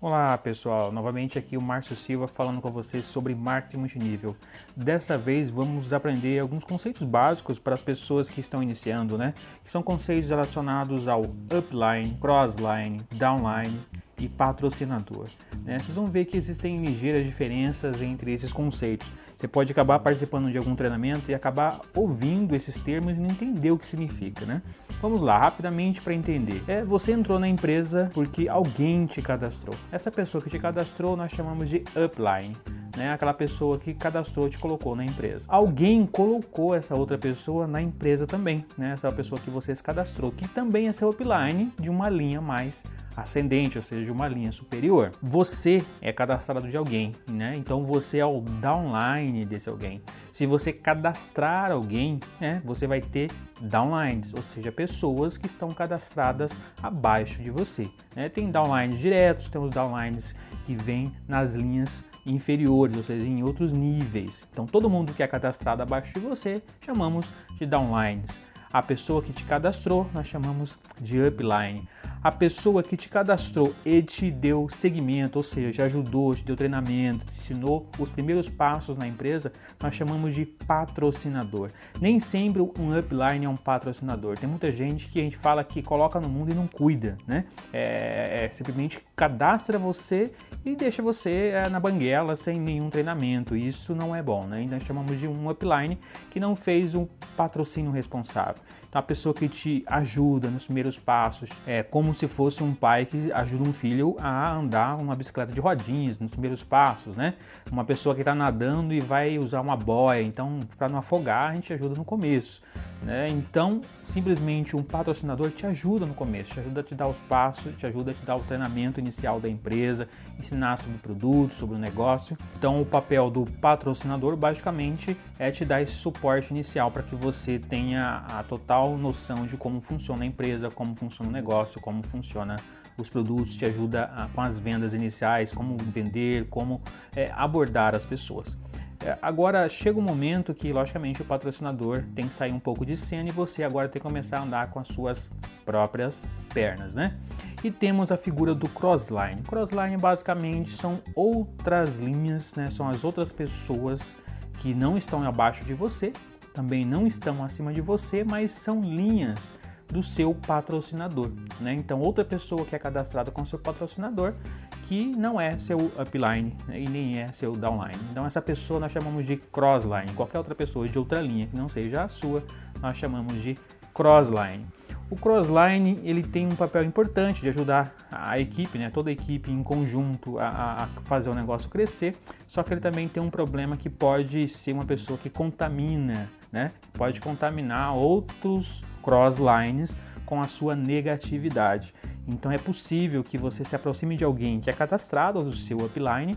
Olá pessoal, novamente aqui o Márcio Silva falando com vocês sobre marketing multinível. Dessa vez vamos aprender alguns conceitos básicos para as pessoas que estão iniciando, né? Que são conceitos relacionados ao upline, crossline, downline e patrocinador. Né? Vocês vão ver que existem ligeiras diferenças entre esses conceitos. Você pode acabar participando de algum treinamento e acabar ouvindo esses termos e não entender o que significa, né? Vamos lá, rapidamente para entender. É, você entrou na empresa porque alguém te cadastrou. Essa pessoa que te cadastrou nós chamamos de upline. Né, aquela pessoa que cadastrou te colocou na empresa. Alguém colocou essa outra pessoa na empresa também, né? Essa pessoa que você se cadastrou, que também é seu upline de uma linha mais ascendente, ou seja, de uma linha superior. Você é cadastrado de alguém, né? Então você é o downline desse alguém. Se você cadastrar alguém, né, você vai ter downlines, ou seja, pessoas que estão cadastradas abaixo de você. Né? Tem downlines diretos, tem os downlines que vêm nas linhas inferiores, ou seja, em outros níveis. Então todo mundo que é cadastrado abaixo de você chamamos de downlines. A pessoa que te cadastrou nós chamamos de upline a pessoa que te cadastrou e te deu segmento, ou seja, ajudou, te deu treinamento, te ensinou os primeiros passos na empresa, nós chamamos de patrocinador. Nem sempre um upline é um patrocinador. Tem muita gente que a gente fala que coloca no mundo e não cuida, né? É, é simplesmente cadastra você e deixa você é, na banguela sem nenhum treinamento. Isso não é bom, né? Então nós chamamos de um upline que não fez um patrocínio responsável. Então a pessoa que te ajuda nos primeiros passos, é como como se fosse um pai que ajuda um filho a andar uma bicicleta de rodinhas nos primeiros passos, né? Uma pessoa que está nadando e vai usar uma boia, então para não afogar a gente ajuda no começo, né? Então simplesmente um patrocinador te ajuda no começo, te ajuda a te dar os passos, te ajuda a te dar o treinamento inicial da empresa, ensinar sobre o produto, sobre o negócio. Então o papel do patrocinador basicamente é te dar esse suporte inicial para que você tenha a total noção de como funciona a empresa, como funciona o negócio, como funciona os produtos, te ajuda a, com as vendas iniciais, como vender, como é, abordar as pessoas. É, agora chega um momento que, logicamente, o patrocinador tem que sair um pouco de cena e você agora tem que começar a andar com as suas próprias pernas, né? E temos a figura do crossline. Crossline basicamente são outras linhas, né? São as outras pessoas que não estão abaixo de você, também não estão acima de você, mas são linhas do seu patrocinador. Né? Então, outra pessoa que é cadastrada com seu patrocinador que não é seu upline né? e nem é seu downline. Então, essa pessoa nós chamamos de crossline. Qualquer outra pessoa de outra linha que não seja a sua, nós chamamos de crossline. O crossline ele tem um papel importante de ajudar a equipe, né, toda a equipe em conjunto a, a, fazer o negócio crescer. Só que ele também tem um problema que pode ser uma pessoa que contamina, né, pode contaminar outros crosslines com a sua negatividade. Então é possível que você se aproxime de alguém que é cadastrado do seu upline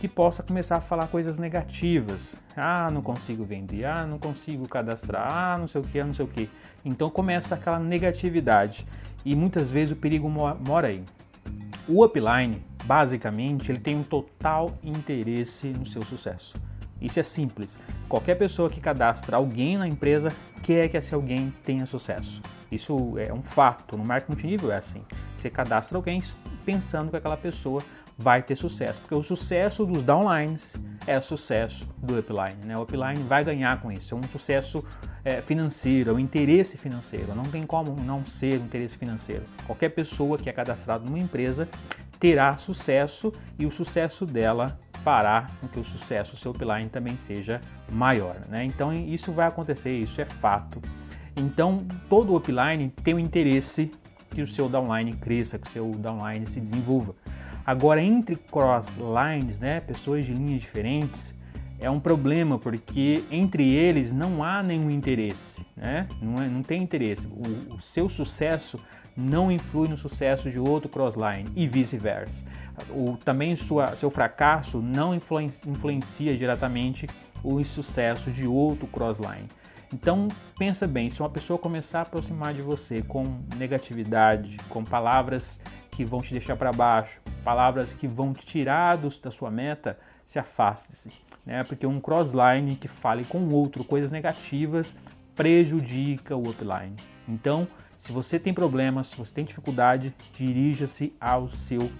que possa começar a falar coisas negativas. Ah, não consigo vender, ah, não consigo cadastrar, ah, não sei o que, ah, não sei o que. Então começa aquela negatividade e muitas vezes o perigo mora aí. O upline, basicamente, ele tem um total interesse no seu sucesso. Isso é simples. Qualquer pessoa que cadastra alguém na empresa quer que esse alguém tenha sucesso. Isso é um fato. No marketing multinível é assim. Você cadastra alguém pensando que aquela pessoa vai ter sucesso, porque o sucesso dos downlines é o sucesso do upline. Né? O upline vai ganhar com isso, é um sucesso é, financeiro, é um interesse financeiro. Não tem como não ser um interesse financeiro. Qualquer pessoa que é cadastrada numa empresa terá sucesso e o sucesso dela fará com que o sucesso seu upline também seja maior. Né? Então isso vai acontecer, isso é fato. Então todo upline tem o interesse que o seu downline cresça, que o seu downline se desenvolva. Agora, entre cross lines, né, pessoas de linhas diferentes, é um problema porque entre eles não há nenhum interesse, né? não, é, não tem interesse. O, o, seu sucesso não influi no sucesso de outro crossline e vice-versa. Também sua, seu fracasso não influencia, influencia diretamente o sucesso de outro crossline. Então pensa bem, se uma pessoa começar a aproximar de você com negatividade, com palavras que vão te deixar para baixo, palavras que vão te tirar do, da sua meta, se afaste-se. Né? Porque um crossline que fale com outro coisas negativas prejudica o upline. Então, se você tem problemas, se você tem dificuldade, dirija-se ao seu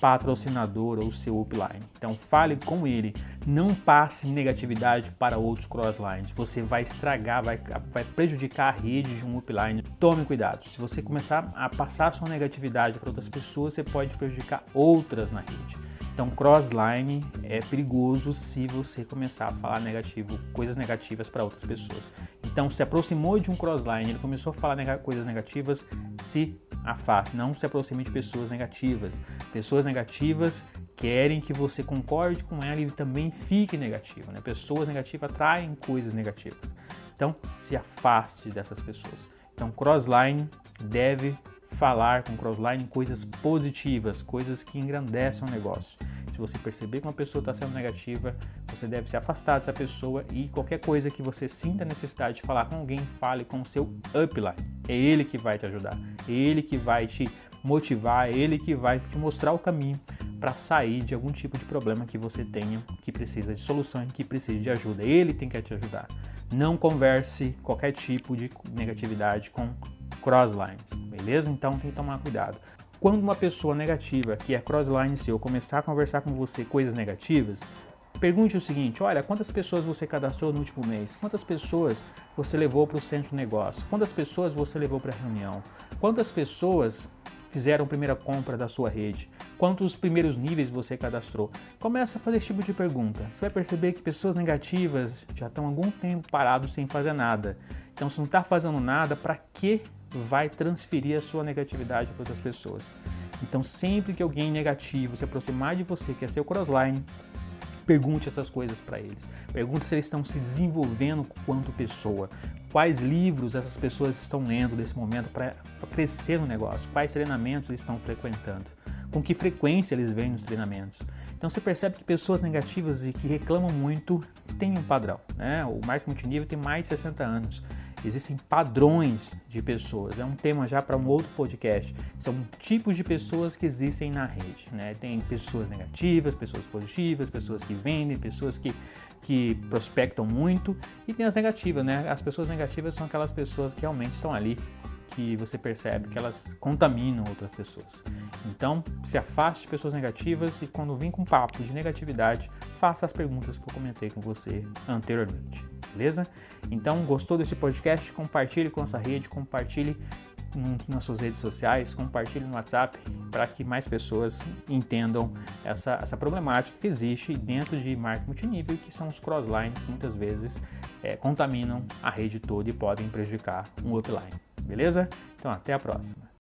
patrocinador ou seu upline. Então fale com ele, não passe negatividade para outros crosslines. Você vai estragar, vai, vai prejudicar a rede de um upline. Tome cuidado. Se você começar a passar sua negatividade para outras pessoas, você pode prejudicar outras na rede. Então, crossline é perigoso se você começar a falar negativo, coisas negativas para outras pessoas. Então, se aproximou de um crossline, ele começou a falar coisas negativas, se afaste, não se aproxime de pessoas negativas. Pessoas negativas querem que você concorde com ela e também fique negativo. Né? Pessoas negativas atraem coisas negativas. Então, se afaste dessas pessoas. Então, crossline deve falar com crossline coisas positivas, coisas que engrandecem o negócio. Se você perceber que uma pessoa está sendo negativa, você deve se afastar dessa pessoa e qualquer coisa que você sinta necessidade de falar com alguém, fale com o seu upline. É ele que vai te ajudar, é ele que vai te motivar, é ele que vai te mostrar o caminho para sair de algum tipo de problema que você tenha, que precisa de solução, que precisa de ajuda. Ele tem que te ajudar. Não converse qualquer tipo de negatividade com crosslines, beleza? Então tem que tomar cuidado. Quando uma pessoa negativa, que é crossline seu, começar a conversar com você coisas negativas, pergunte o seguinte: olha, quantas pessoas você cadastrou no último mês? Quantas pessoas você levou para o centro de negócio? Quantas pessoas você levou para a reunião? Quantas pessoas fizeram a primeira compra da sua rede? Quantos primeiros níveis você cadastrou? Começa a fazer esse tipo de pergunta. Você vai perceber que pessoas negativas já estão há algum tempo parados sem fazer nada. Então, se não está fazendo nada, para que vai transferir a sua negatividade para outras pessoas. Então, sempre que alguém negativo se aproximar de você, que é seu crossline, pergunte essas coisas para eles. Pergunte se eles estão se desenvolvendo quanto pessoa. Quais livros essas pessoas estão lendo nesse momento para crescer no negócio? Quais treinamentos eles estão frequentando? Com que frequência eles vêm nos treinamentos? Então você percebe que pessoas negativas e que reclamam muito têm um padrão. Né? O marketing multinível tem mais de 60 anos. Existem padrões de pessoas. É um tema já para um outro podcast. São tipos de pessoas que existem na rede. Né? Tem pessoas negativas, pessoas positivas, pessoas que vendem, pessoas que, que prospectam muito e tem as negativas. Né? As pessoas negativas são aquelas pessoas que realmente estão ali que você percebe que elas contaminam outras pessoas. Então, se afaste de pessoas negativas e quando vir com papo de negatividade, faça as perguntas que eu comentei com você anteriormente beleza? Então, gostou desse podcast? Compartilhe com essa rede, compartilhe nas suas redes sociais, compartilhe no WhatsApp para que mais pessoas entendam essa, essa problemática que existe dentro de marketing multinível, que são os crosslines que muitas vezes é, contaminam a rede toda e podem prejudicar um upline. Beleza? Então, até a próxima.